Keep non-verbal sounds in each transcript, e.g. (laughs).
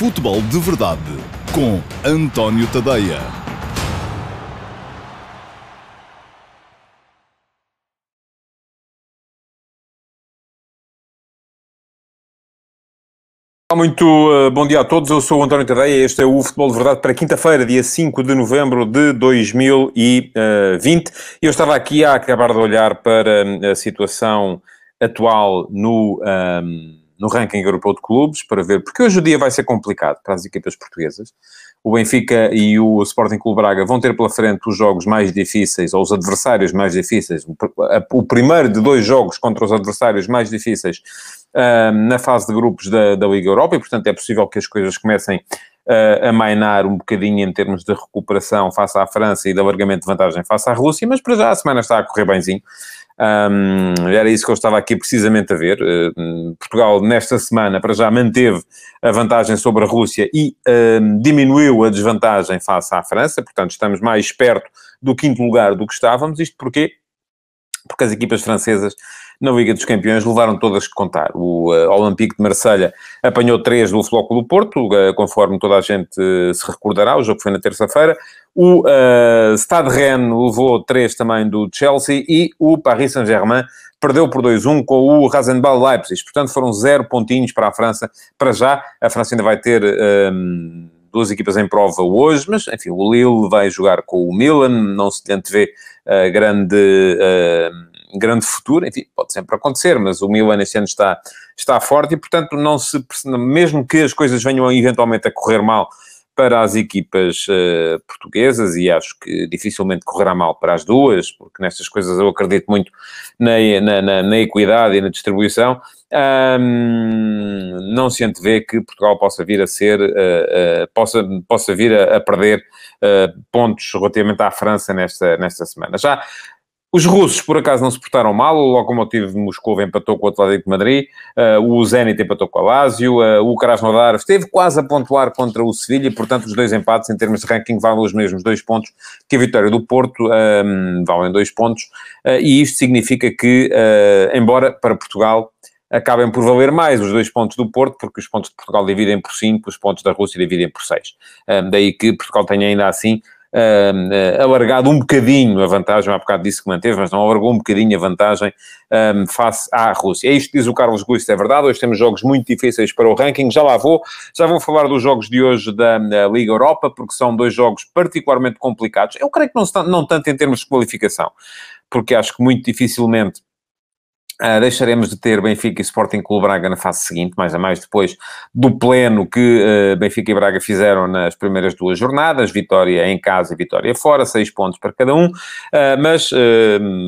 Futebol de Verdade com António Tadeia. Muito uh, bom dia a todos, eu sou o António Tadeia este é o Futebol de Verdade para quinta-feira, dia 5 de novembro de 2020. Eu estava aqui a acabar de olhar para hum, a situação atual no, um, no ranking europeu de clubes, para ver, porque hoje o dia vai ser complicado para as equipas portuguesas. O Benfica e o Sporting Clube Braga vão ter pela frente os jogos mais difíceis, ou os adversários mais difíceis. O primeiro de dois jogos contra os adversários mais difíceis na fase de grupos da, da Liga Europa, e portanto é possível que as coisas comecem uh, a mainar um bocadinho em termos de recuperação face à França e de alargamento de vantagem face à Rússia, mas para já a semana está a correr bemzinho. Um, era isso que eu estava aqui precisamente a ver. Uh, Portugal, nesta semana, para já manteve a vantagem sobre a Rússia e uh, diminuiu a desvantagem face à França, portanto, estamos mais perto do quinto lugar do que estávamos. Isto porquê? Porque as equipas francesas na Liga dos Campeões levaram todas que contar. O uh, Olympique de Marselha apanhou três do Flóculo do Porto, uh, conforme toda a gente uh, se recordará, o jogo foi na terça-feira. O uh, Stade Rennes levou três também do Chelsea e o Paris Saint-Germain perdeu por 2-1 com o Rasenball Leipzig. Portanto, foram zero pontinhos para a França. Para já, a França ainda vai ter... Um, duas equipas em prova hoje, mas enfim, o Lille vai jogar com o Milan, não se antevê uh, grande uh, grande futuro, enfim, pode sempre acontecer, mas o Milan este ano está, está forte e, portanto, não se, mesmo que as coisas venham eventualmente a correr mal para as equipas uh, portuguesas, e acho que dificilmente correrá mal para as duas, porque nestas coisas eu acredito muito na, na, na, na equidade e na distribuição, um, não se antevê que Portugal possa vir a ser, uh, uh, possa, possa vir a, a perder pontos relativamente à França nesta, nesta semana. Já os russos, por acaso, não se portaram mal. O Lokomotiv de Moscou empatou com o Atlético de Madrid. Uh, o Zenit empatou com a Lazio. Uh, o Krasnodar esteve quase a pontuar contra o Sevilha. Portanto, os dois empates, em termos de ranking, valem os mesmos dois pontos que a vitória do Porto. Um, valem dois pontos. Uh, e isto significa que, embora para Portugal acabem por valer mais os dois pontos do Porto, porque os pontos de Portugal dividem por 5, os pontos da Rússia dividem por 6. daí que Portugal tenha ainda assim uh, alargado um bocadinho a vantagem, há bocado disse que manteve, mas não alargou um bocadinho a vantagem um, face à Rússia. É isto que diz o Carlos Gusto, é verdade, hoje temos jogos muito difíceis para o ranking, já lá vou, já vou falar dos jogos de hoje da, da Liga Europa, porque são dois jogos particularmente complicados, eu creio que não, não tanto em termos de qualificação, porque acho que muito dificilmente Uh, deixaremos de ter Benfica e Sporting Clube Braga na fase seguinte, mais a mais depois do pleno que uh, Benfica e Braga fizeram nas primeiras duas jornadas, vitória em casa e vitória fora, seis pontos para cada um, uh, mas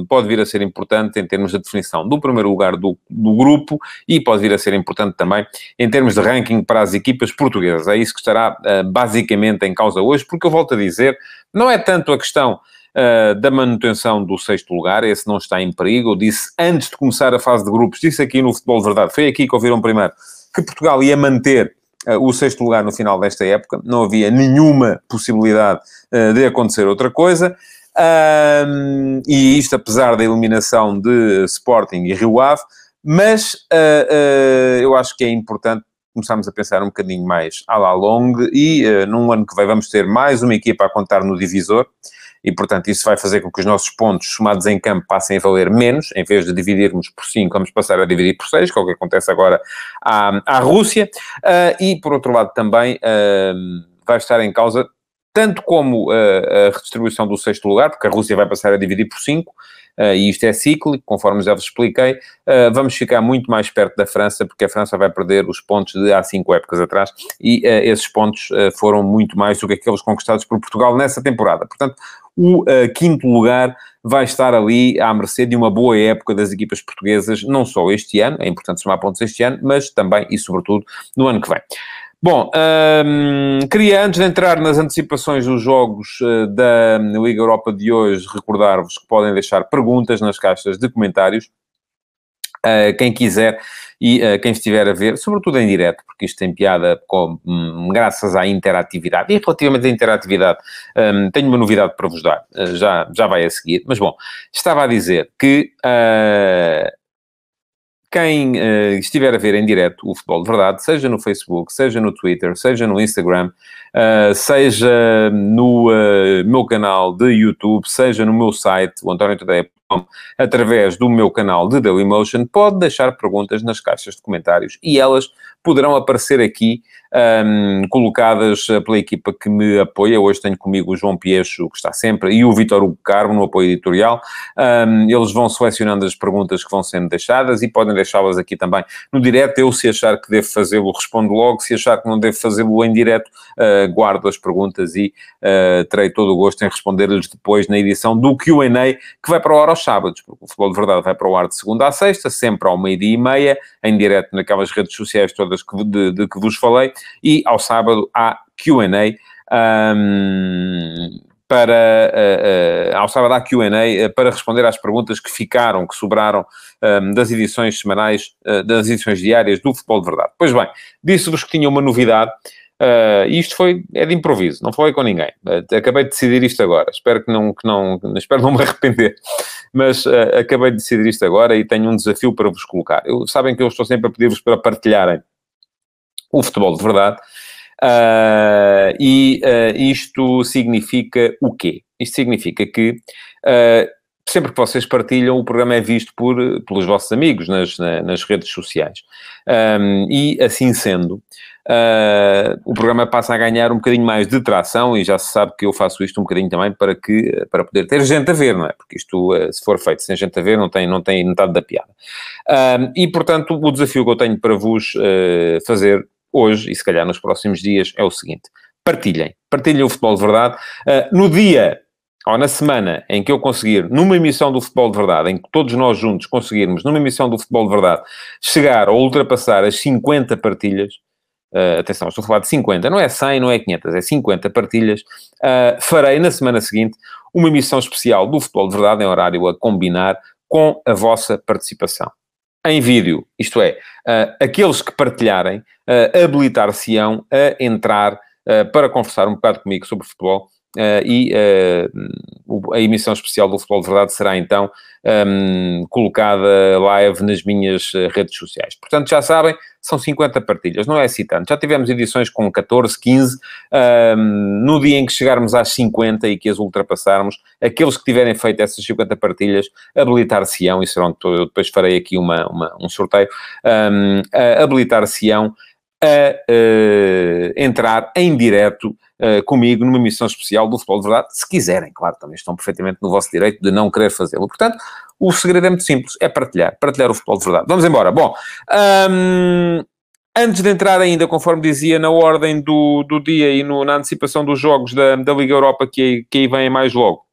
pode vir a ser importante em termos de definição do primeiro lugar do, do, grupo e pode vir a ser importante também em termos de ranking para as equipas portuguesas. É isso que estará basicamente em causa hoje, porque eu volto a dizer, não é tanto a questão uh, da manutenção do sexto lugar, esse não está em perigo. Eu disse antes de começar a fase de grupos, disse aqui no Futebol de Verdade, foi aqui que ouviram primeiro, que Portugal ia manter uh, o sexto lugar no final desta época, não havia nenhuma possibilidade uh, de acontecer outra coisa. Um, e isto apesar da eliminação de Sporting e Rio Ave, mas eu acho que é importante começarmos a pensar um bocadinho mais à la longue e uh, num ano que vem vamos ter mais uma equipa a contar no divisor e, portanto, isso vai fazer com que os nossos pontos somados em campo passem a valer menos, em vez de dividirmos por 5, vamos passar a dividir por 6, que é o que acontece agora à, à Rússia, uh, e, por outro lado, também uh, vai estar em causa tanto como uh, a redistribuição do sexto lugar, porque a Rússia vai passar a dividir por 5, uh, e isto é cíclico, conforme já vos expliquei, uh, vamos ficar muito mais perto da França, porque a França vai perder os pontos de há cinco épocas atrás, e esses pontos foram muito mais do que aqueles conquistados por Portugal nessa temporada. Portanto, o uh, quinto lugar vai estar ali à mercê de uma boa época das equipas portuguesas, não só este ano, é importante somar pontos este ano, mas também e sobretudo no ano que vem. Bom, ehm, queria antes de entrar nas antecipações dos jogos uh, da Liga Europa de hoje, recordar-vos que podem deixar perguntas nas caixas de comentários. Uh, quem quiser e uh, quem estiver a ver, sobretudo em direto, porque isto tem piada com, um, graças à interatividade. E relativamente à interatividade, um, tenho uma novidade para vos dar, uh, já, já vai a seguir. Mas bom, estava a dizer que quem estiver a ver em direto o Futebol de Verdade, seja no Facebook, seja no Twitter, seja no Instagram, seja no meu canal de YouTube, seja no meu site, o António Tadeia através do meu canal de Dailymotion, pode deixar perguntas nas caixas de comentários e elas poderão aparecer aqui um, colocadas eh, pela equipa que me apoia. Hoje tenho comigo o João Piecho, que está sempre, e o Vitor Hugo Carmo, no apoio editorial. Um, eles vão selecionando as perguntas que vão sendo deixadas e podem deixá-las aqui também no direto. Eu, se achar que devo fazê-lo, respondo logo. Se achar que não devo fazê-lo em direto, uh, guardo as perguntas e uh, terei todo o gosto em responder-lhes depois na edição do Q&A, que vai para o ar sábados, porque o Futebol de Verdade vai para o ar de segunda a sexta, sempre ao meio-dia e meia, em direto naquelas redes sociais todas que, de, de que vos falei, e ao sábado há Q&A. Um, para, uh, uh, ao sábado há Q&A uh, para responder às perguntas que ficaram, que sobraram um, das edições semanais, das edições diárias do Futebol de Verdade. Pois bem, disse-vos que tinha uma novidade, e isto foi, é de improviso, não falei com ninguém. acabei de decidir isto agora, espero que não, que não, espero não me arrepender, mas acabei de decidir isto agora e tenho um desafio para vos colocar. Eu, sabem que eu estou sempre a pedir-vos para partilharem o futebol de verdade. Uh, e uh, isto significa o quê? Isto significa que uh, sempre que vocês partilham, o programa é visto por, pelos vossos amigos nas, nas redes sociais. Um, e assim sendo, o programa passa a ganhar um bocadinho mais de tração e já se sabe que eu faço isto um bocadinho também para, que, para poder ter gente a ver, não é? Porque isto, se for feito sem gente a ver, não tem, não tem metade da piada. Um, e, portanto, o desafio que eu tenho para vos fazer hoje, e se calhar nos próximos dias, é o seguinte: partilhem. Partilhem o futebol de verdade. Uh, no dia ou na semana em que eu conseguir, numa emissão do Futebol de Verdade, em que todos nós juntos conseguirmos, numa emissão do Futebol de Verdade, chegar ou ultrapassar as 50 partilhas, uh, atenção, estou a falar de 50, não é 100, não é 500, é 50 partilhas, uh, farei na semana seguinte uma emissão especial do Futebol de Verdade, em horário a combinar com a vossa participação. Em vídeo, isto é, uh, aqueles que partilharem, habilitar-se-ão a entrar para conversar um bocado comigo sobre futebol Uh, e uh, a emissão especial do Futebol de Verdade será então um, colocada live nas minhas uh, redes sociais. Portanto, já sabem, são 50 partilhas, não é assim tanto. Já tivemos edições com 14, 15. Um, no dia em que chegarmos às 50 e que as ultrapassarmos, aqueles que tiverem feito essas 50 partilhas habilitar-se-ão, e serão, eu depois farei aqui uma, uma um sorteio, um, habilitar-se-ão a entrar em direto uh, comigo numa missão especial do Futebol de Verdade, se quiserem, claro, também estão perfeitamente no vosso direito de não querer fazê-lo. Portanto, o segredo é muito simples, é partilhar, partilhar o Futebol de Verdade. Vamos embora. Bom, um, antes de entrar ainda, conforme dizia, na ordem do, do dia e no, na antecipação dos jogos da, da Liga Europa, que, que aí vêm mais logo,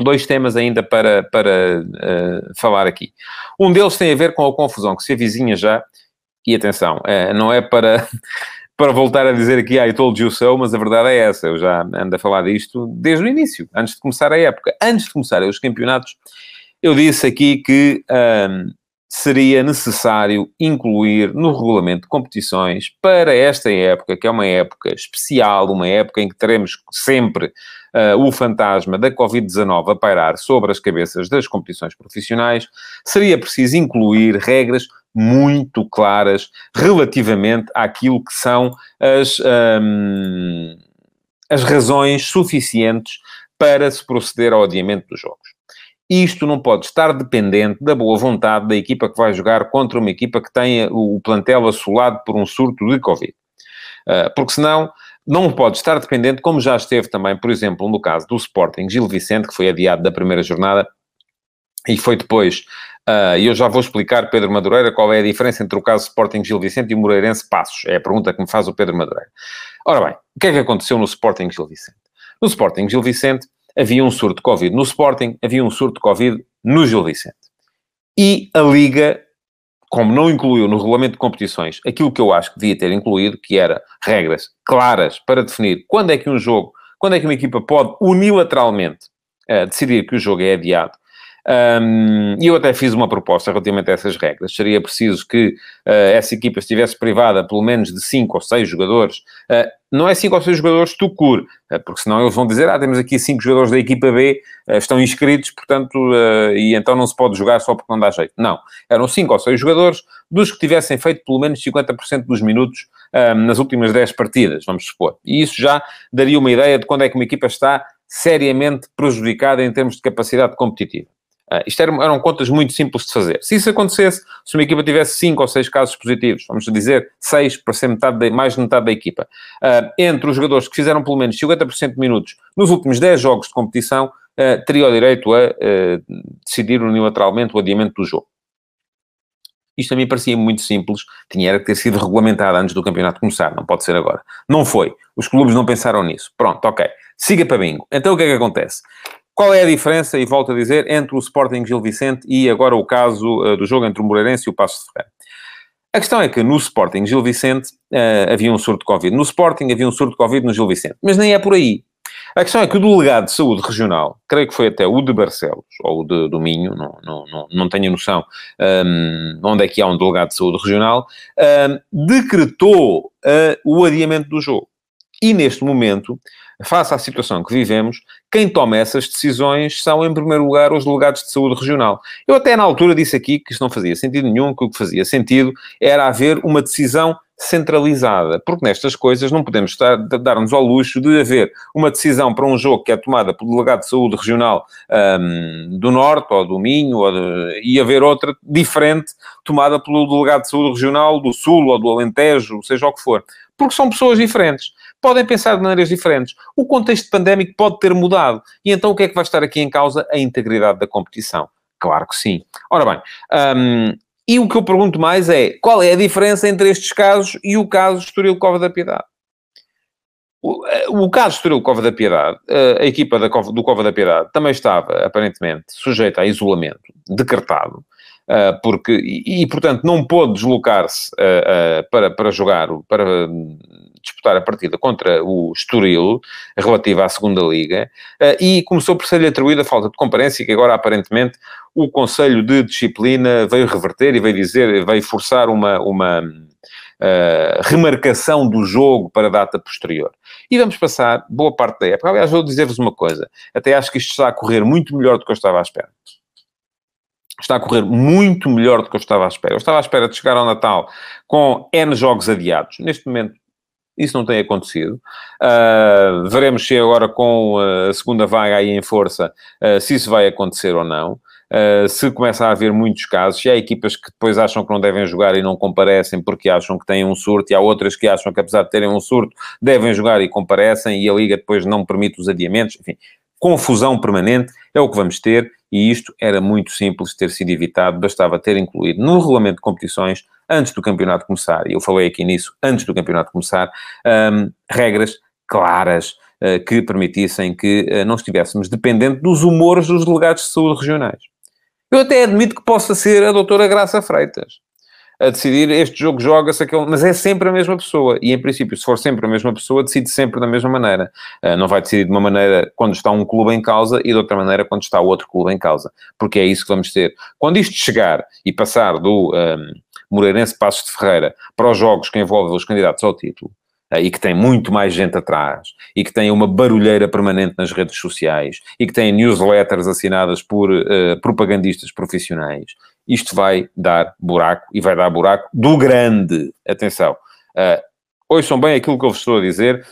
dois temas ainda para, para uh, falar aqui. Um deles tem a ver com a confusão que se avizinha já, e atenção, uh, não é para (laughs) para voltar a dizer aqui, I told you so, mas a verdade é essa, eu já ando a falar disto desde o início, antes de começar a época. Antes de começar os campeonatos, eu disse aqui que seria necessário incluir no regulamento de competições para esta época, que é uma época especial, uma época em que teremos sempre uh, o fantasma da Covid-19 a pairar sobre as cabeças das competições profissionais, seria preciso incluir regras muito claras relativamente àquilo que são as, um, as razões suficientes para se proceder ao adiamento dos jogos. Isto não pode estar dependente da boa vontade da equipa que vai jogar contra uma equipa que tenha o plantel assolado por um surto de Covid. Uh, porque senão não pode estar dependente, como já esteve também, por exemplo, no caso do Sporting Gil Vicente, que foi adiado da primeira jornada e foi depois e eu já vou explicar, Pedro Madureira, qual é a diferença entre o caso Sporting Gil Vicente e o Moreirense Passos. É a pergunta que me faz o Pedro Madureira. Ora bem, o que é que aconteceu no Sporting Gil Vicente? No Sporting Gil Vicente havia um surto de Covid no Sporting, havia um surto de Covid no Gil Vicente. E a Liga, como não incluiu no regulamento de competições aquilo que eu acho que devia ter incluído, que era regras claras para definir quando é que um jogo, quando é que uma equipa pode unilateralmente uh, decidir que o jogo é adiado, Um, e eu até fiz uma proposta relativamente a essas regras. Seria preciso que uh, essa equipa estivesse privada pelo menos de 5 ou 6 jogadores. Uh, não é 5 ou 6 jogadores tu cur, uh, porque senão eles vão dizer, ah, temos aqui 5 jogadores da equipa B, estão inscritos, portanto, e então não se pode jogar só porque não dá jeito. Não. Eram 5 ou 6 jogadores dos que tivessem feito pelo menos 50% dos minutos nas últimas 10 partidas, vamos supor. E isso já daria uma ideia de quando é que uma equipa está seriamente prejudicada em termos de capacidade competitiva. Uh, isto eram, eram, contas muito simples de fazer. Se isso acontecesse, se uma equipa tivesse 5 ou 6 casos positivos, vamos dizer 6 para ser metade de, mais de metade da equipa, uh, entre os jogadores que fizeram pelo menos 50% de minutos nos últimos 10 jogos de competição, uh, teria o direito a decidir unilateralmente o adiamento do jogo. Isto a mim parecia muito simples, tinha que ter sido regulamentado antes do campeonato começar, não pode ser agora. Não foi. Os clubes não pensaram nisso. Pronto, ok. Siga para bingo. Então o que é que acontece? Qual é a diferença, e volto a dizer, entre o Sporting Gil Vicente e agora o caso uh, do jogo entre o Moreirense e o Passo de Ferreira? A questão é que no Sporting Gil Vicente uh, havia um surto de Covid. No Sporting havia um surto de Covid no Gil Vicente. Mas nem é por aí. A questão é que o delegado de saúde regional, creio que foi até o de Barcelos, ou o de, do Minho, não, não, não, não tenho noção um, onde é que há um delegado de saúde regional, um, decretou uh, o adiamento do jogo. E neste momento, face à situação que vivemos, quem toma essas decisões são, em primeiro lugar, os delegados de saúde regional. Eu até na altura disse aqui que isto não fazia sentido nenhum, que o que fazia sentido era haver uma decisão centralizada, porque nestas coisas não podemos dar-nos ao luxo de haver uma decisão para um jogo que é tomada pelo delegado de saúde regional um, do Norte ou do Minho ou de, e haver outra diferente tomada pelo delegado de saúde regional do Sul ou do Alentejo, seja o que for, porque são pessoas diferentes podem pensar de maneiras diferentes. O contexto pandémico pode ter mudado. E então o que é que vai estar aqui em causa? A integridade da competição. Claro que sim. Ora bem, um, e o que eu pergunto mais é, qual é a diferença entre estes casos e o caso Estoril Cova da Piedade? O, eh, o caso Estoril Cova da Piedade, eh, a equipa da Cova, do Cova da Piedade também estava, aparentemente, sujeita a isolamento, decretado, eh, porque, e, e portanto não pôde deslocar-se para, para jogar, para disputar a partida contra o Estoril, relativa à segunda Liga, eh, e começou por ser-lhe atribuída a falta de comparência, que agora aparentemente o Conselho de Disciplina veio reverter e veio dizer, veio forçar uma, uma uh, remarcação do jogo para data posterior. E vamos passar boa parte da época. Aliás, vou dizer-vos uma coisa, até acho que isto está a correr muito melhor do que eu estava à espera está a correr muito melhor do que eu estava à espera. Eu estava à espera de chegar ao Natal com N jogos adiados. Neste momento isso não tem acontecido. Uh, veremos se agora com a segunda vaga aí em força, uh, se isso vai acontecer ou não. Uh, se começa a haver muitos casos, se há equipas que depois acham que não devem jogar e não comparecem porque acham que têm um surto, e há outras que acham que apesar de terem um surto, devem jogar e comparecem, e a Liga depois não permite os adiamentos, enfim, confusão permanente é o que vamos ter, e isto era muito simples de ter sido evitado, bastava ter incluído no regulamento de competições antes do campeonato começar, e eu falei aqui nisso antes do campeonato começar, um, regras claras uh, que permitissem que uh, não estivéssemos dependentes dos humores dos delegados de saúde regionais. Eu até admito que possa ser a doutora Graça Freitas a decidir este jogo joga-se aquele, mas é sempre a mesma pessoa. E em princípio, se for sempre a mesma pessoa, decide sempre da mesma maneira. Uh, não vai decidir de uma maneira quando está um clube em causa e de outra maneira quando está outro clube em causa. Porque é isso que vamos ter. Quando isto chegar e passar do um, Moreirense Passos de Ferreira para os jogos que envolvem os candidatos ao título, uh, e que tem muito mais gente atrás, e que tem uma barulheira permanente nas redes sociais, e que tem newsletters assinadas por uh, propagandistas profissionais, isto vai dar buraco, e vai dar buraco do grande. Atenção. Uh, ouçam bem aquilo que eu vos estou a dizer.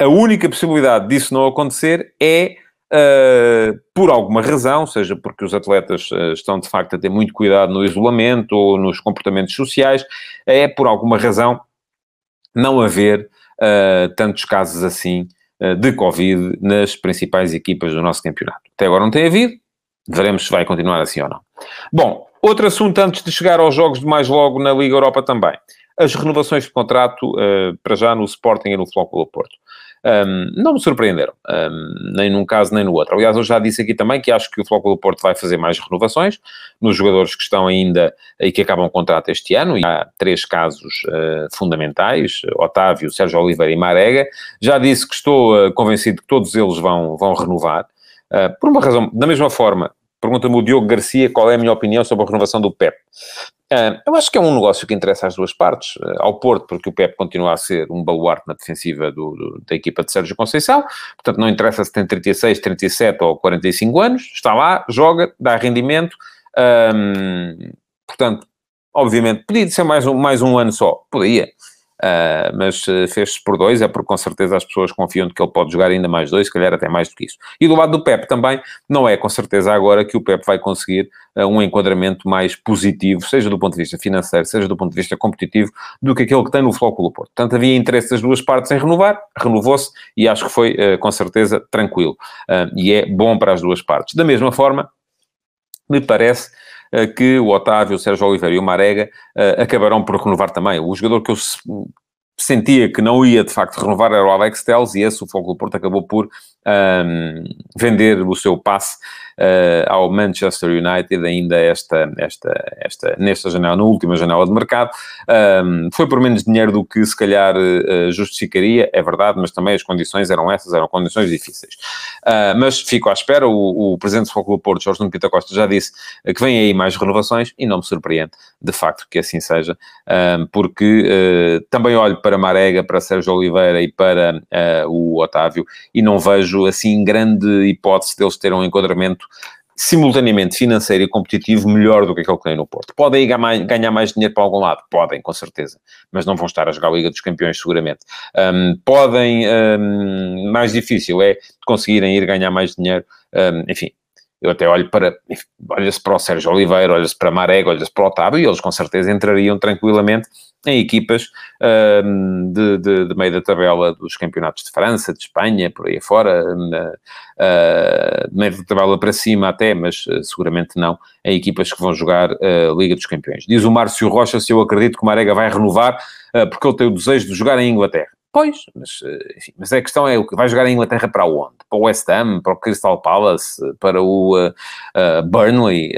A única possibilidade disso não acontecer é Uh, por alguma razão, seja porque os atletas uh, estão de facto a ter muito cuidado no isolamento ou nos comportamentos sociais, é por alguma razão não haver uh, tantos casos assim de Covid nas principais equipas do nosso campeonato. Até agora não tem havido, veremos se vai continuar assim ou não. Bom, outro assunto antes de chegar aos jogos de mais logo na Liga Europa também. As renovações de contrato para já no Sporting e no Flóculo Porto um, não me surpreenderam, um, nem num caso nem no outro. Aliás, eu já disse aqui também que acho que o Flóculo do Porto vai fazer mais renovações nos jogadores que estão ainda e que acabam o contrato este ano, e há três casos uh, fundamentais, Otávio, Sérgio Oliveira e Marega. Já disse que estou uh, convencido que todos eles vão, vão renovar, uh, por uma razão, da mesma forma, Pergunta-me o Diogo Garcia qual é a minha opinião sobre a renovação do PEP. Uh, eu acho que é um negócio que interessa às duas partes. Uh, ao Porto, porque o Pep continua a ser um baluarte na defensiva do, do, da equipa de Sérgio Conceição, portanto não interessa se tem 36, 37 ou 45 anos, está lá, joga, dá rendimento. Um, portanto, obviamente, podia ser mais um, mais um ano só, podia. Uh, mas uh, fez-se por dois, é porque com certeza as pessoas confiam de que ele pode jogar ainda mais dois, se calhar até mais do que isso. E do lado do Pep também, não é com certeza agora que o Pep vai conseguir uh, um enquadramento mais positivo, seja do ponto de vista financeiro, seja do ponto de vista competitivo, do que aquele que tem no Flóculo Porto. Portanto, havia interesse das duas partes em renovar, renovou-se e acho que foi com certeza tranquilo. e é bom para as duas partes. Da mesma forma, me parece que o Otávio, o Sérgio Oliveira e o Marega eh, acabarão por renovar também. O jogador que eu sentia que não ia de facto renovar era o Alex Telles e esse o Fogo do Porto acabou por um, vender o seu passe uh, ao Manchester United ainda esta, esta, esta, nesta janela, na última janela de mercado. Um, foi por menos dinheiro do que se calhar uh, justificaria, é verdade, mas também as condições eram essas, eram condições difíceis. Uh, mas fico à espera, o, o presidente do Fogo do Porto, Jorge Nuno Pita Costa, já disse que vem aí mais renovações e não me surpreende, de facto, que assim seja, porque também olho para Marega, para Sérgio Oliveira e para o Otávio e não vejo assim grande hipótese deles terem um enquadramento simultaneamente financeiro e competitivo melhor do que aquele que tem no Porto. Podem ganhar mais dinheiro para algum lado? Podem, com certeza. Mas não vão estar a jogar a Liga dos Campeões, seguramente. Um, podem, um, mais difícil é conseguirem ir ganhar mais dinheiro. Um, enfim, eu até olho para, olha-se para o Sérgio Oliveira, olha-se para Marega, olha-se para o Otávio e eles com certeza entrariam tranquilamente em equipas uh, de, de, de, meio da tabela dos campeonatos de França, de Espanha, por aí fora, uh, de meio da tabela para cima até, mas uh, seguramente não, em equipas que vão jogar a ah, Liga dos Campeões. Diz o Márcio Rocha se eu acredito que o Marega vai renovar, porque ele tem o desejo de jogar em Inglaterra. Pois, mas, enfim, mas a questão é o que vai jogar em Inglaterra para onde? Para o West Ham, para o Crystal Palace, para o Burnley,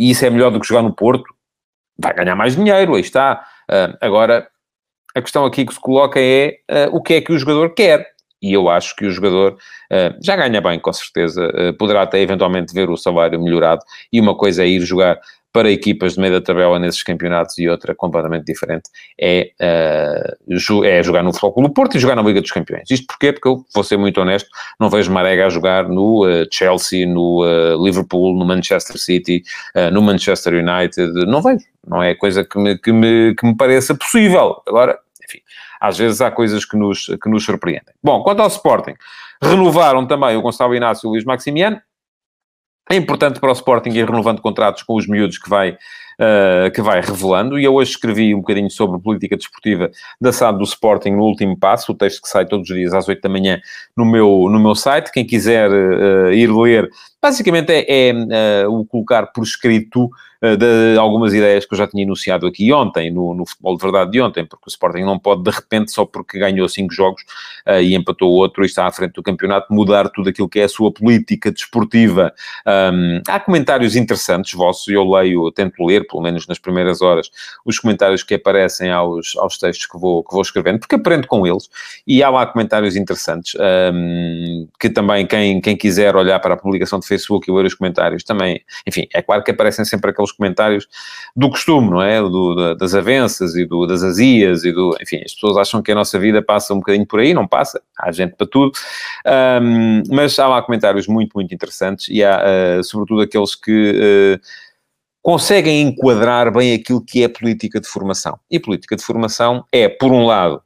e isso é melhor do que jogar no Porto? Vai ganhar mais dinheiro, aí está. Uh, agora, a questão aqui que se coloca é uh, o que é que o jogador quer. E eu acho que o jogador uh, já ganha bem, com certeza. poderá até eventualmente ver o salário melhorado. E uma coisa é ir jogar para equipas de meio da tabela nesses campeonatos e outra completamente diferente é, uh, é jogar no Futebol Clube Porto e jogar na Liga dos Campeões. Isto porquê? Porque eu, vou ser muito honesto, não vejo Marega a jogar no uh, Chelsea, no uh, Liverpool, no Manchester City, no Manchester United, não vejo. Não é coisa que me, que me, que me pareça possível. Agora, enfim, às vezes há coisas que nos, que nos surpreendem. Bom, quanto ao Sporting, renovaram também o Gonçalo Inácio e o Luís Maximiano, é importante para o Sporting ir renovando contratos com os miúdos que vai, uh, que vai revelando. E eu hoje escrevi um bocadinho sobre política desportiva da SAD do Sporting no último passo, o texto que sai todos os dias às 8 da manhã no meu, no meu site. Quem quiser uh, ir ler, basicamente é, é uh, o colocar por escrito de algumas ideias que eu já tinha enunciado aqui ontem, no, no, futebol de verdade de ontem, porque o Sporting não pode, de repente, só porque ganhou cinco jogos uh, e empatou outro e está à frente do campeonato, mudar tudo aquilo que é a sua política desportiva. Um, há comentários interessantes vossos, eu leio, tento ler, pelo menos nas primeiras horas, os comentários que aparecem aos, aos textos que vou, que vou escrevendo, porque aprendo com eles, e há lá comentários interessantes, um, que também quem, quem quiser olhar para a publicação de Facebook e ler os comentários, também, enfim, é claro que aparecem sempre aqueles comentários do costume, não é? Do, das avanças e do, das azias e do... Enfim, as pessoas acham que a nossa vida passa um bocadinho por aí, não passa, há gente para tudo, um, mas há lá comentários muito, muito interessantes e há, uh, sobretudo, aqueles que... Uh, conseguem enquadrar bem aquilo que é política de formação. E política de formação é, por um lado,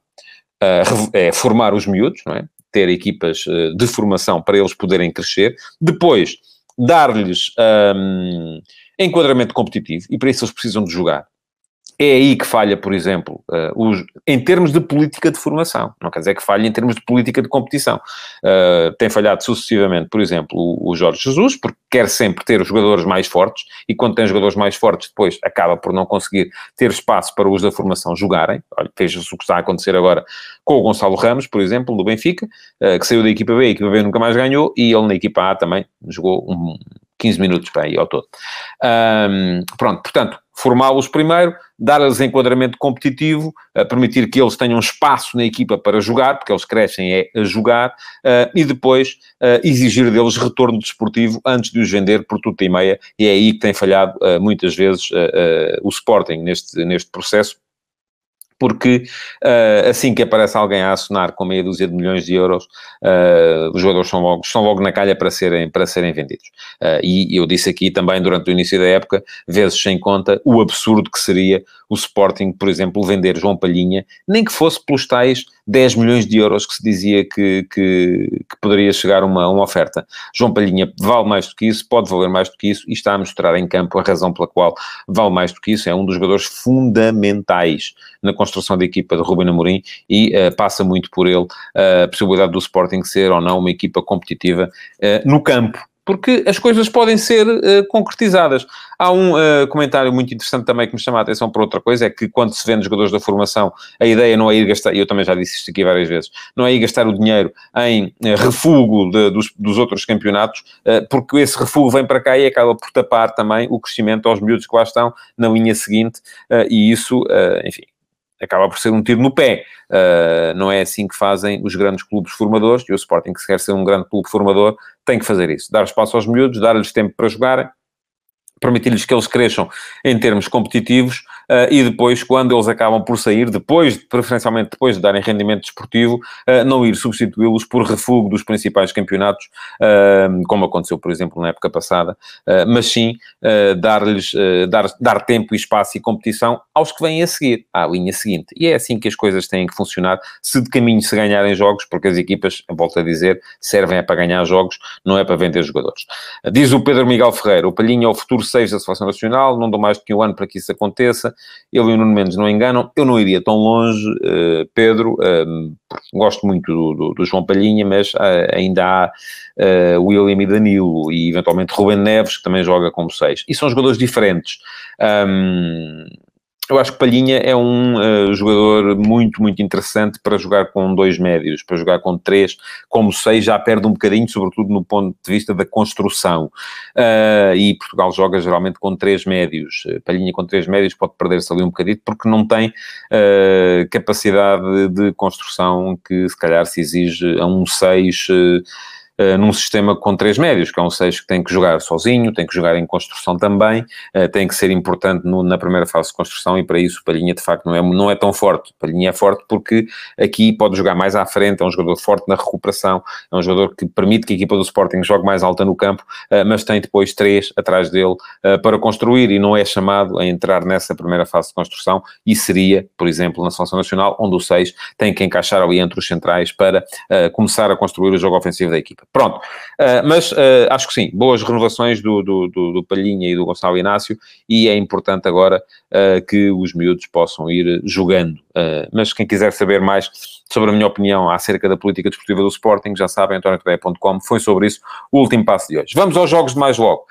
uh, é formar os miúdos, não é? ter equipas de formação para eles poderem crescer, depois dar-lhes enquadramento competitivo, e para isso eles precisam de jogar. É aí que falha, por exemplo, uh, os, em termos de política de formação. Não quer dizer que falhe em termos de política de competição. Uh, tem falhado sucessivamente, por exemplo, o, o, Jorge Jesus, porque quer sempre ter os jogadores mais fortes, e quando tem jogadores mais fortes, depois acaba por não conseguir ter espaço para os da formação jogarem. Olha, veja-se o que está a acontecer agora com o Gonçalo Ramos, por exemplo, do Benfica, uh, que saiu da equipa B, a equipa B nunca mais ganhou, e ele na equipa A também jogou um 15 minutos para aí ao todo. Um, pronto, portanto, formá-los primeiro, dar-lhes enquadramento competitivo, uh, permitir que eles tenham espaço na equipa para jogar, porque eles crescem é a jogar, uh, e depois uh, exigir deles retorno desportivo antes de os vender por tudo e meia, e é aí que tem falhado muitas vezes o Sporting neste, neste processo, porque uh, assim que aparece alguém a assinar com meia dúzia de milhões de euros, uh, os jogadores são logo, estão logo na calha para serem, para serem vendidos. Uh, e eu disse aqui também durante o início da época, vezes sem conta, o absurdo que seria o Sporting, por exemplo, vender João Palhinha, nem que fosse pelos tais 10 milhões de euros que se dizia que, que, que, poderia chegar uma, uma oferta. João Palhinha vale mais do que isso, pode valer mais do que isso, e está a mostrar em campo a razão pela qual vale mais do que isso. É um dos jogadores fundamentais na construção da equipa de Ruben Amorim e uh, passa muito por ele uh, a possibilidade do Sporting ser ou não uma equipa competitiva uh, no campo porque as coisas podem ser concretizadas. Há um comentário muito interessante também que me chama a atenção por outra coisa, é que quando se vende jogadores da formação, a ideia não é ir gastar, e eu também já disse isto aqui várias vezes, não é ir gastar o dinheiro em refugo de, dos, dos, outros campeonatos, porque esse refugo vem para cá e acaba por tapar também o crescimento aos miúdos que lá estão na linha seguinte, e isso, enfim, acaba por ser um tiro no pé. Uh, não é assim que fazem os grandes clubes formadores, e o Sporting, que se quer ser um grande clube formador, tem que fazer isso. Dar espaço aos miúdos, dar-lhes tempo para jogarem, permitir-lhes que eles cresçam em termos competitivos uh, e depois, quando eles acabam por sair, depois, preferencialmente depois de darem rendimento desportivo, uh, não ir substituí-los por refúgio dos principais campeonatos, uh, como aconteceu, por exemplo, na época passada, mas sim dar-lhes, dar, dar tempo e espaço e competição aos que vêm a seguir, à linha seguinte. E é assim que as coisas têm que funcionar, se de caminho se ganharem jogos, porque as equipas, volto a dizer, servem é para ganhar jogos, não é para vender jogadores. Diz o Pedro Miguel Ferreira, o Palhinho é o futuro 6 da Seleção Nacional, não dou mais do que um ano para que isso aconteça, ele e o Nuno Mendes não enganam, eu não iria tão longe, uh, Pedro, uh, gosto muito do, do, do, João Palhinha, mas uh, ainda há William e Danilo, e eventualmente Ruben Neves, que também joga como 6, e são jogadores diferentes. Um, eu acho que Palhinha é um uh, jogador muito, muito interessante para jogar com dois médios, para jogar com três, como seis, já perde um bocadinho, sobretudo no ponto de vista da construção. Uh, e Portugal joga geralmente com três médios. Eh, Palhinha com três médios pode perder-se ali um bocadinho, porque não tem uh, capacidade de construção que se calhar se exige a um seis uh, num sistema com três médios, que é um 6 que tem que jogar sozinho, tem que jogar em construção também, uh, tem que ser importante no, na primeira fase de construção e para isso o Palhinha de facto não é, não é tão forte. O Palhinha é forte porque aqui pode jogar mais à frente, é um jogador forte na recuperação, é um jogador que permite que a equipa do Sporting jogue mais alta no campo, uh, mas tem depois três atrás dele para construir e não é chamado a entrar nessa primeira fase de construção e seria, por exemplo, na Seleção Nacional, onde o 6 tem que encaixar ali entre os centrais para começar a construir o jogo ofensivo da equipa. Pronto, uh, mas uh, acho que sim, boas renovações do, do, do, do, Palhinha e do Gonçalo Inácio, e é importante agora uh, que os miúdos possam ir jogando. mas quem quiser saber mais sobre a minha opinião acerca da política desportiva do Sporting, já sabem, antoniotodeia.com, foi sobre isso o último passo de hoje. Vamos aos jogos de mais logo.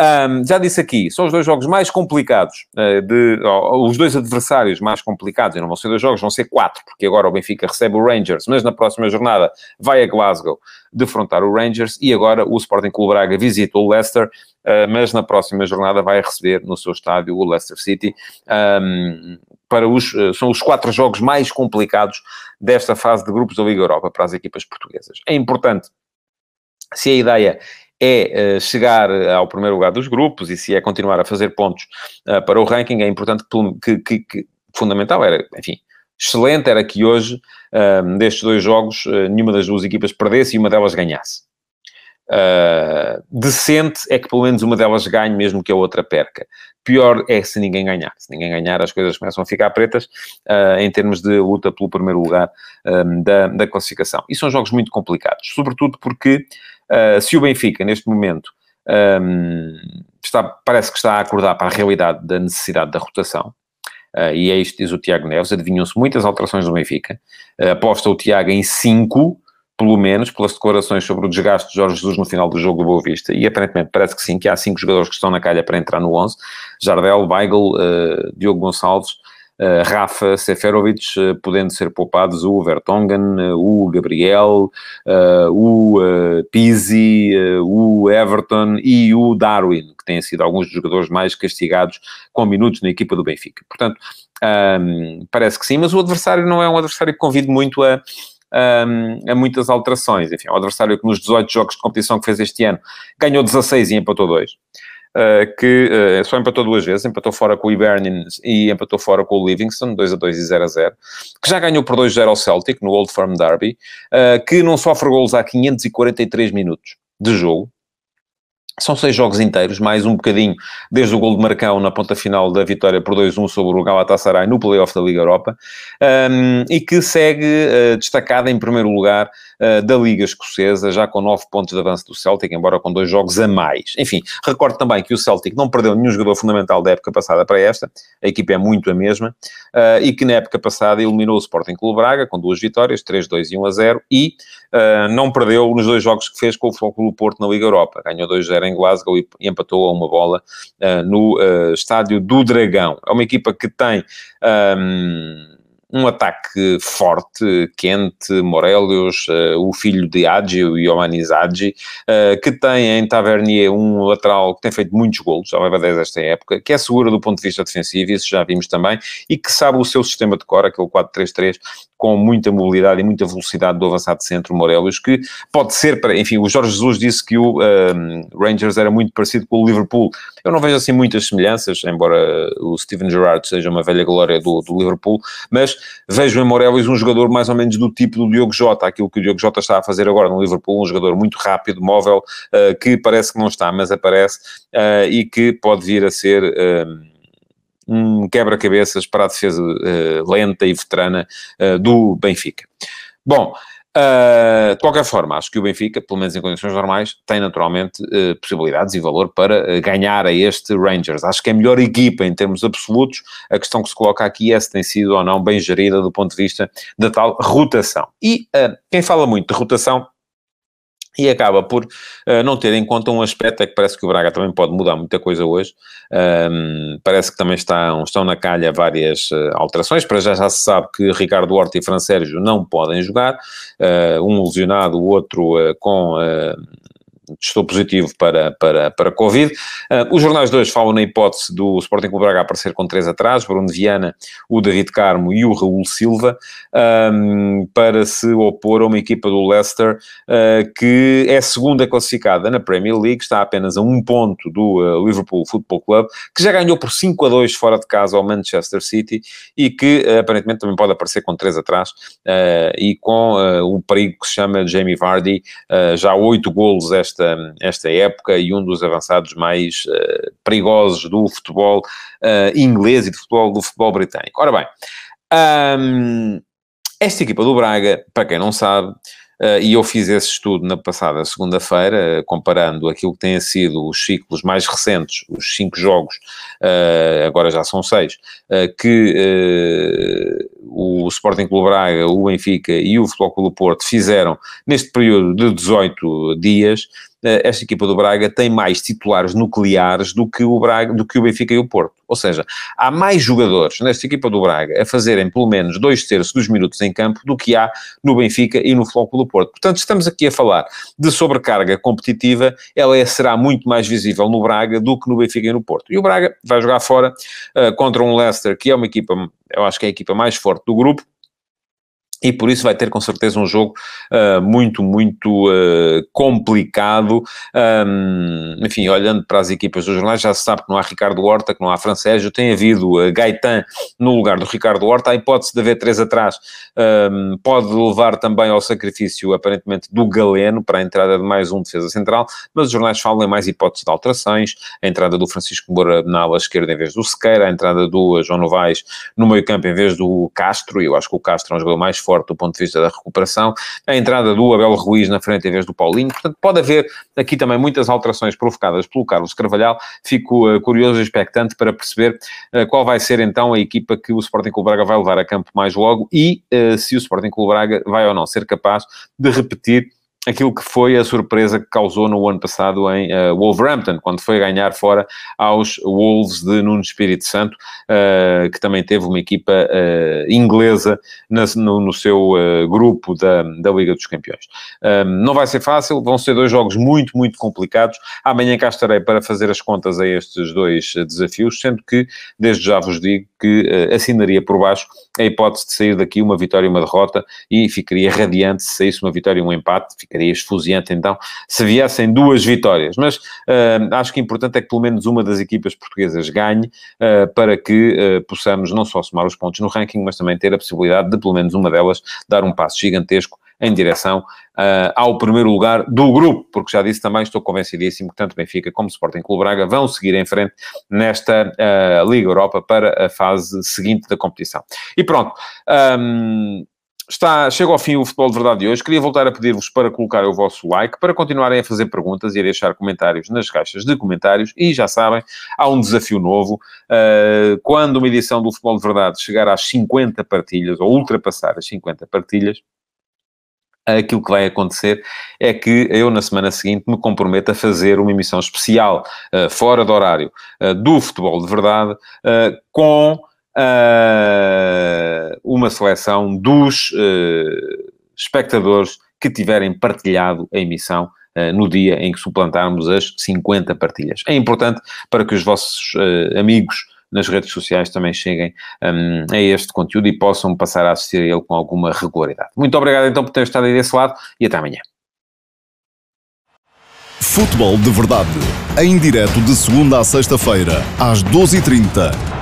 Um, já disse aqui, são os dois jogos mais complicados, uh, de, os dois adversários mais complicados, e não vão ser dois jogos, vão ser quatro, porque agora o Benfica recebe o Rangers, mas na próxima jornada vai a Glasgow defrontar o Rangers, e agora o Sporting Clube Braga visita o Leicester, uh, mas na próxima jornada vai receber no seu estádio o Leicester City. Um, para os, uh, são os quatro jogos mais complicados desta fase de grupos da Liga Europa para as equipas portuguesas. É importante, se a ideia é uh, chegar ao primeiro lugar dos grupos e se é continuar a fazer pontos uh, para o ranking, é importante que, que, que, fundamental era, enfim, excelente era que hoje, destes dois jogos, nenhuma das duas equipas perdesse e uma delas ganhasse. Decente é que pelo menos uma delas ganhe, mesmo que a outra perca. Pior é se ninguém ganhar. Se ninguém ganhar, as coisas começam a ficar pretas em termos de luta pelo primeiro lugar da, da classificação. E são jogos muito complicados, sobretudo porque Uh, se o Benfica, neste momento, um, está, parece que está a acordar para a realidade da necessidade da rotação, uh, e é isto diz o Tiago Neves, adivinham-se muitas alterações do Benfica, uh, aposta o Tiago em 5, pelo menos, pelas declarações sobre o desgaste de Jorge Jesus no final do jogo do Boa Vista, e aparentemente parece que sim, que há cinco jogadores que estão na calha para entrar no 11, Jardel, Weigl, Diogo Gonçalves, uh, Rafa, Seferovic, uh, podendo ser poupados o Vertonghen, o Gabriel, o Pizzi, o Everton e o Darwin, que têm sido alguns dos jogadores mais castigados com minutos na equipa do Benfica. Portanto, um, parece que sim, mas o adversário não é um adversário que convido muito a, um, a muitas alterações. Enfim, um adversário que nos 18 jogos de competição que fez este ano ganhou 16 e empatou 2. Uh, que uh, só empatou duas vezes, empatou fora com o Hibernian e empatou fora com o Livingston, 2 a 2 e 0 a 0, que já ganhou por 2 a 0 ao Celtic, no Old Firm Derby, uh, que não sofre golos há 543 minutos de jogo, são seis jogos inteiros, mais um bocadinho desde o gol de Marcão na ponta final da vitória por 2-1 sobre o Galatasaray no playoff da Liga Europa, um, e que segue uh, destacada em primeiro lugar uh, da Liga Escocesa, já com nove pontos de avanço do Celtic, embora com dois jogos a mais. Enfim, recordo também que o Celtic não perdeu nenhum jogador fundamental da época passada para esta, a equipa é muito a mesma, uh, e que na época passada eliminou o Sporting Clube Braga com duas vitórias, 3-2 e 1-0, e não perdeu nos dois jogos que fez com o Futebol Porto na Liga Europa. Ganhou 2-0 em Glasgow e empatou a uma bola uh, no uh, estádio do Dragão. É uma equipa que tem um, um ataque forte, quente, Morelos, uh, o filho de Agi, o Ioannis Agi, uh, que tem em Tavernier um lateral que tem feito muitos golos, já leva 10 esta época, que é segura do ponto de vista defensivo, isso já vimos também, e que sabe o seu sistema de cor, aquele 4-3-3, com muita mobilidade e muita velocidade do avançado centro Morelos, que pode ser para, enfim, o Jorge Jesus disse que o um, Rangers era muito parecido com o Liverpool. Eu não vejo assim muitas semelhanças, embora o Steven Gerrard seja uma velha glória do, do Liverpool, mas vejo em Morelos um jogador mais ou menos do tipo do Diogo Jota, aquilo que o Diogo Jota está a fazer agora no Liverpool, um jogador muito rápido, móvel, uh, que parece que não está, mas aparece, uh, e que pode vir a ser... Uh, um quebra-cabeças para a defesa lenta e veterana do Benfica. Bom, Uh, de qualquer forma, acho que o Benfica, pelo menos em condições normais, tem naturalmente uh, possibilidades e valor para uh, ganhar a este Rangers. Acho que é a melhor equipa em termos absolutos. A questão que se coloca aqui é se tem sido ou não bem gerida do ponto de vista da tal rotação. E quem fala muito de rotação e acaba por uh, não ter em conta um aspecto, é que parece que o Braga também pode mudar muita coisa hoje, um, parece que também estão, estão na calha várias uh, alterações, para já já se sabe que Ricardo Horta e Fran Sérgio não podem jogar, uh, um lesionado, o outro com estou positivo para, para, para Covid. Uh, os jornais dois falam na hipótese do Sporting Clube Braga aparecer com três atrás, Bruno Viana, o David Carmo e o Raul Silva, um, para se opor a uma equipa do Leicester uh, que é segunda classificada na Premier League, está apenas a um ponto do uh, Liverpool Football Club, que já ganhou por 5 a 2 fora de casa ao Manchester City e que aparentemente também pode aparecer com três atrás e com o perigo que se chama Jamie Vardy, já oito golos esta esta, esta época e um dos avançados mais uh, perigosos do futebol uh, inglês e do futebol, do futebol britânico. Ora bem, um, esta equipa do Braga, para quem não sabe, Uh, e eu fiz esse estudo na passada segunda-feira, uh, comparando aquilo que têm sido os ciclos mais recentes, os cinco jogos, uh, agora já são seis, que o Sporting Clube Braga, o Benfica e o Futebol Clube Porto fizeram neste período de 18 dias, esta equipa do Braga tem mais titulares nucleares do que o Braga, do que o Benfica e o Porto. Ou seja, há mais jogadores nesta equipa do Braga a fazerem pelo menos dois terços dos minutos em campo do que há no Benfica e no Flóculo do Porto. Portanto, estamos aqui a falar de sobrecarga competitiva, ela é, será muito mais visível no Braga do que no Benfica e no Porto. E o Braga vai jogar fora uh, contra um Leicester, que é uma equipa, eu acho que é a equipa mais forte do grupo, e por isso vai ter com certeza um jogo uh, muito, muito uh, complicado. Um, enfim, olhando para as equipas dos jornais, já se sabe que não há Ricardo Horta, que não há Francésio, tem havido uh, Gaetan no lugar do Ricardo Horta. A hipótese de haver três atrás um, pode levar também ao sacrifício, aparentemente, do Galeno para a entrada de mais um defesa central, mas os jornais falam em mais hipóteses de alterações, a entrada do Francisco Moura na ala esquerda em vez do Sequeira, a entrada do João Novaes no meio campo em vez do Castro, eu acho que o Castro é um jogador mais forte forte do ponto de vista da recuperação, a entrada do Abel Ruiz na frente em vez do Paulinho, portanto pode haver aqui também muitas alterações provocadas pelo Carlos Carvalhal, fico uh, curioso e expectante para perceber uh, qual vai ser então a equipa que o Sporting Clube Braga vai levar a campo mais logo e uh, se o Sporting Clube Braga vai ou não ser capaz de repetir aquilo que foi a surpresa que causou no ano passado em uh, Wolverhampton, quando foi ganhar fora aos Wolves de Nuno Espírito Santo, uh, que também teve uma equipa uh, inglesa na, no, no, seu grupo da, da Liga dos Campeões. não vai ser fácil, vão ser dois jogos muito, muito complicados. Amanhã cá estarei para fazer as contas a estes dois desafios, sendo que, desde já vos digo que assinaria por baixo a hipótese de sair daqui uma vitória e uma derrota e ficaria radiante se saísse uma vitória e um empate, ficaria esfuziante então se viessem duas vitórias. Mas uh, acho que importante é que pelo menos uma das equipas portuguesas ganhe uh, para que uh, possamos não só somar os pontos no ranking, mas também ter a possibilidade de pelo menos uma delas dar um passo gigantesco em direção uh, ao primeiro lugar do grupo, porque já disse também, estou convencidíssimo que tanto Benfica como Sporting Clube Braga vão seguir em frente nesta uh, Liga Europa para a fase seguinte da competição. E pronto. Um, Está, chega ao fim o Futebol de Verdade de hoje. Queria voltar a pedir-vos para colocar o vosso like, para continuarem a fazer perguntas e a deixar comentários nas caixas de comentários. E já sabem, há um desafio novo. Uh, quando uma edição do Futebol de Verdade chegar às 50 partilhas, ou ultrapassar as 50 partilhas, aquilo que vai acontecer é que eu, na semana seguinte, me comprometo a fazer uma emissão especial, uh, fora do horário, uh, do Futebol de Verdade, com uh, uma seleção dos espectadores que tiverem partilhado a emissão no dia em que suplantarmos as 50 partilhas. É importante para que os vossos amigos nas redes sociais também cheguem um, a este conteúdo e possam passar a assistir a ele com alguma regularidade. Muito obrigado então por ter estado aí desse lado e até amanhã. Futebol de Verdade, em direto de segunda a sexta-feira, às 12h30